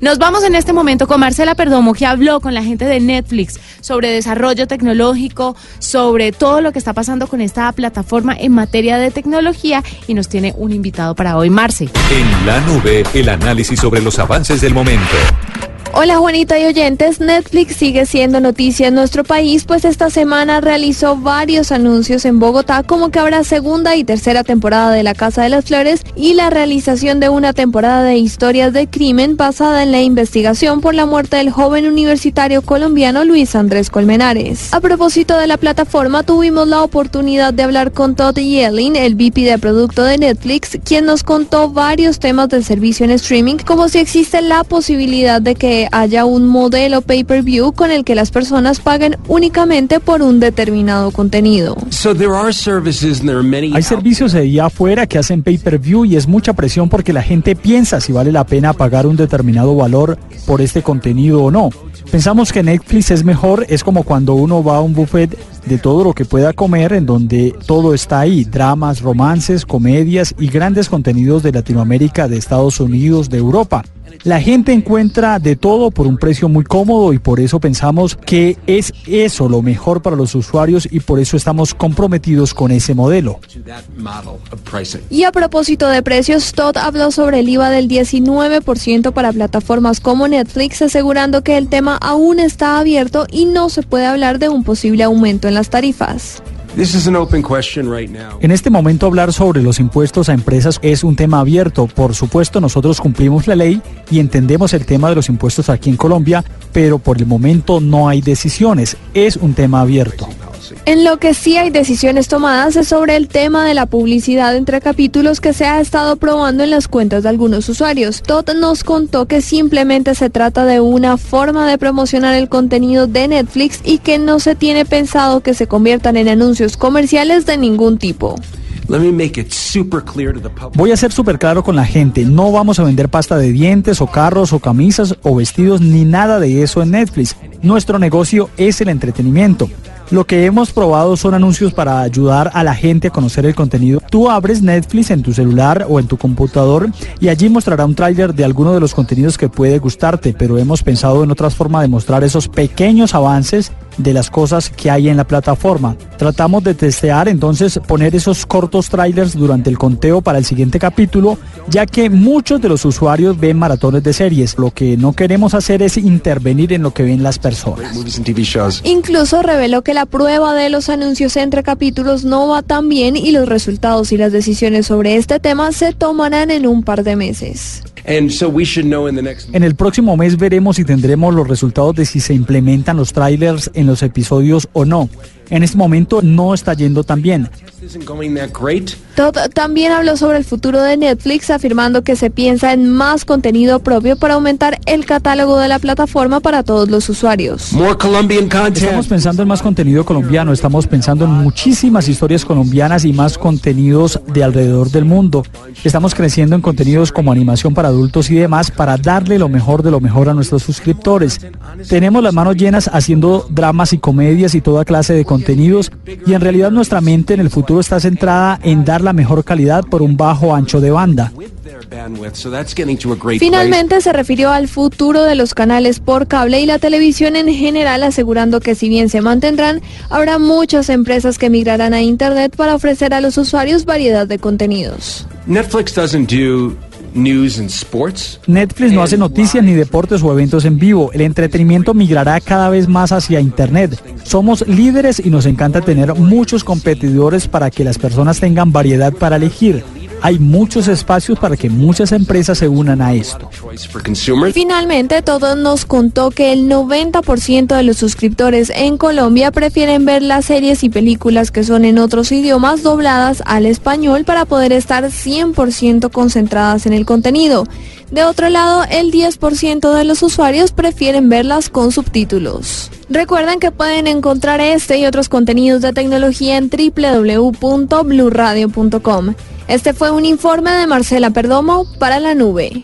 Nos vamos en este momento con Marcela Perdomo, que habló con la gente de Netflix sobre desarrollo tecnológico, sobre todo lo que está pasando con esta plataforma en materia de tecnología y nos tiene un invitado para hoy, Marce. En la nube, el análisis sobre los avances del momento. Hola Juanita y oyentes, Netflix sigue siendo noticia en nuestro país, pues esta semana realizó varios anuncios en Bogotá como que habrá segunda y tercera temporada de La Casa de las Flores y la realización de una temporada de historias de crimen basada en la investigación por la muerte del joven universitario colombiano Luis Andrés Colmenares. A propósito de la plataforma, tuvimos la oportunidad de hablar con Todd Yelling, el VP de producto de Netflix, quien nos contó varios temas del servicio en streaming, como si existe la posibilidad de que haya un modelo pay-per-view con el que las personas paguen únicamente por un determinado contenido. Hay servicios de allá afuera que hacen pay-per-view y es mucha presión porque la gente piensa si vale la pena pagar un determinado valor por este contenido o no. Pensamos que Netflix es mejor, es como cuando uno va a un buffet de todo lo que pueda comer, en donde todo está ahí, dramas, romances, comedias y grandes contenidos de Latinoamérica, de Estados Unidos, de Europa. La gente encuentra de todo por un precio muy cómodo y por eso pensamos que es eso lo mejor para los usuarios y por eso estamos comprometidos con ese modelo. Y a propósito de precios, Todd habló sobre el IVA del 19% para plataformas como Netflix, asegurando que el tema aún está abierto y no se puede hablar de un posible aumento en las tarifas. En este momento hablar sobre los impuestos a empresas es un tema abierto. Por supuesto, nosotros cumplimos la ley y entendemos el tema de los impuestos aquí en Colombia, pero por el momento no hay decisiones. Es un tema abierto. En lo que sí hay decisiones tomadas es sobre el tema de la publicidad entre capítulos que se ha estado probando en las cuentas de algunos usuarios. Todd nos contó que simplemente se trata de una forma de promocionar el contenido de Netflix y que no se tiene pensado que se conviertan en anuncios comerciales de ningún tipo. Voy a ser súper claro con la gente, no vamos a vender pasta de dientes o carros o camisas o vestidos ni nada de eso en Netflix. Nuestro negocio es el entretenimiento. Lo que hemos probado son anuncios para ayudar a la gente a conocer el contenido. Tú abres Netflix en tu celular o en tu computador y allí mostrará un tráiler de alguno de los contenidos que puede gustarte, pero hemos pensado en otras formas de mostrar esos pequeños avances de las cosas que hay en la plataforma. Tratamos de testear entonces poner esos cortos trailers durante el conteo para el siguiente capítulo, ya que muchos de los usuarios ven maratones de series. Lo que no queremos hacer es intervenir en lo que ven las personas. Incluso reveló que la prueba de los anuncios entre capítulos no va tan bien y los resultados y las decisiones sobre este tema se tomarán en un par de meses. En el próximo mes veremos si tendremos los resultados de si se implementan los trailers en los episodios o no. En este momento no está yendo tan bien. Todd también habló sobre el futuro de Netflix, afirmando que se piensa en más contenido propio para aumentar el catálogo de la plataforma para todos los usuarios. Estamos pensando en más contenido colombiano, estamos pensando en muchísimas historias colombianas y más contenidos de alrededor del mundo. Estamos creciendo en contenidos como animación para adultos y demás para darle lo mejor de lo mejor a nuestros suscriptores. Tenemos las manos llenas haciendo dramas y comedias y toda clase de contenidos y en realidad nuestra mente en el futuro está centrada en dar la mejor calidad por un bajo ancho de banda. Finalmente se refirió al futuro de los canales por cable y la televisión en general, asegurando que si bien se mantendrán, habrá muchas empresas que migrarán a Internet para ofrecer a los usuarios variedad de contenidos. Netflix no hace noticias ni deportes o eventos en vivo. El entretenimiento migrará cada vez más hacia Internet. Somos líderes y nos encanta tener muchos competidores para que las personas tengan variedad para elegir hay muchos espacios para que muchas empresas se unan a esto. Finalmente, todo nos contó que el 90% de los suscriptores en Colombia prefieren ver las series y películas que son en otros idiomas dobladas al español para poder estar 100% concentradas en el contenido. De otro lado, el 10% de los usuarios prefieren verlas con subtítulos. Recuerden que pueden encontrar este y otros contenidos de tecnología en www.bluradio.com. Este fue un informe de Marcela Perdomo para la nube.